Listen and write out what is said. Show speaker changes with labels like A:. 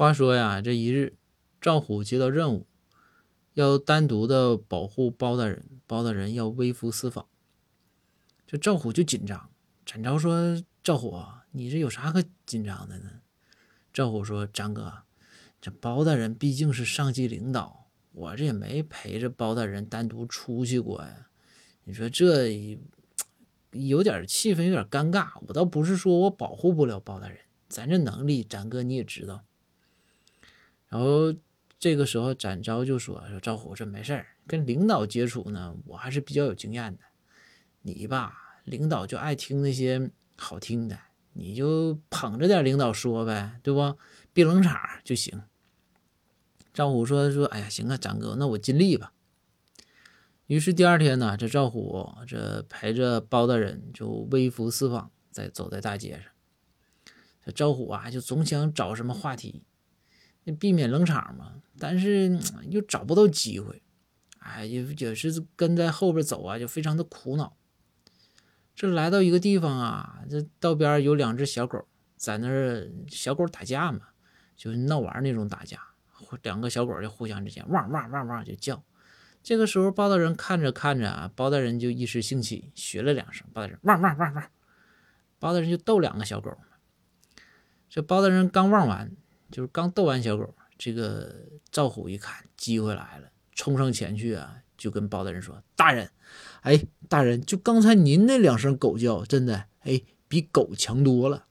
A: 话说呀，这一日，赵虎接到任务，要单独的保护包大人，包大人要微服私访。这赵虎就紧张。展昭说：“赵虎，你这有啥可紧张的呢？”赵虎说：“张哥，这包大人毕竟是上级领导，我这也没陪着包大人单独出去过呀。你说这有点气氛，有点尴尬。我倒不是说我保护不了包大人，咱这能力，展哥你也知道。”然后这个时候，展昭就说：“说赵虎，这没事儿，跟领导接触呢，我还是比较有经验的。你吧，领导就爱听那些好听的，你就捧着点领导说呗，对不？别冷场就行。”赵虎说：“说，哎呀，行啊，展哥，那我尽力吧。”于是第二天呢，这赵虎这陪着包大人就微服私访，在走在大街上。这赵虎啊，就总想找什么话题。避免冷场嘛，但是又找不到机会，哎，也也是跟在后边走啊，就非常的苦恼。这来到一个地方啊，这道边有两只小狗在那儿，小狗打架嘛，就是闹玩那种打架，两个小狗就互相之间汪汪汪汪就叫。这个时候包大人看着看着啊，包大人就一时兴起学了两声，包大人汪汪汪汪，包大人就逗两个小狗这包大人刚汪完。就是刚逗完小狗，这个赵虎一看机会来了，冲上前去啊，就跟包大人说：“大人，哎，大人，就刚才您那两声狗叫，真的，哎，比狗强多了。”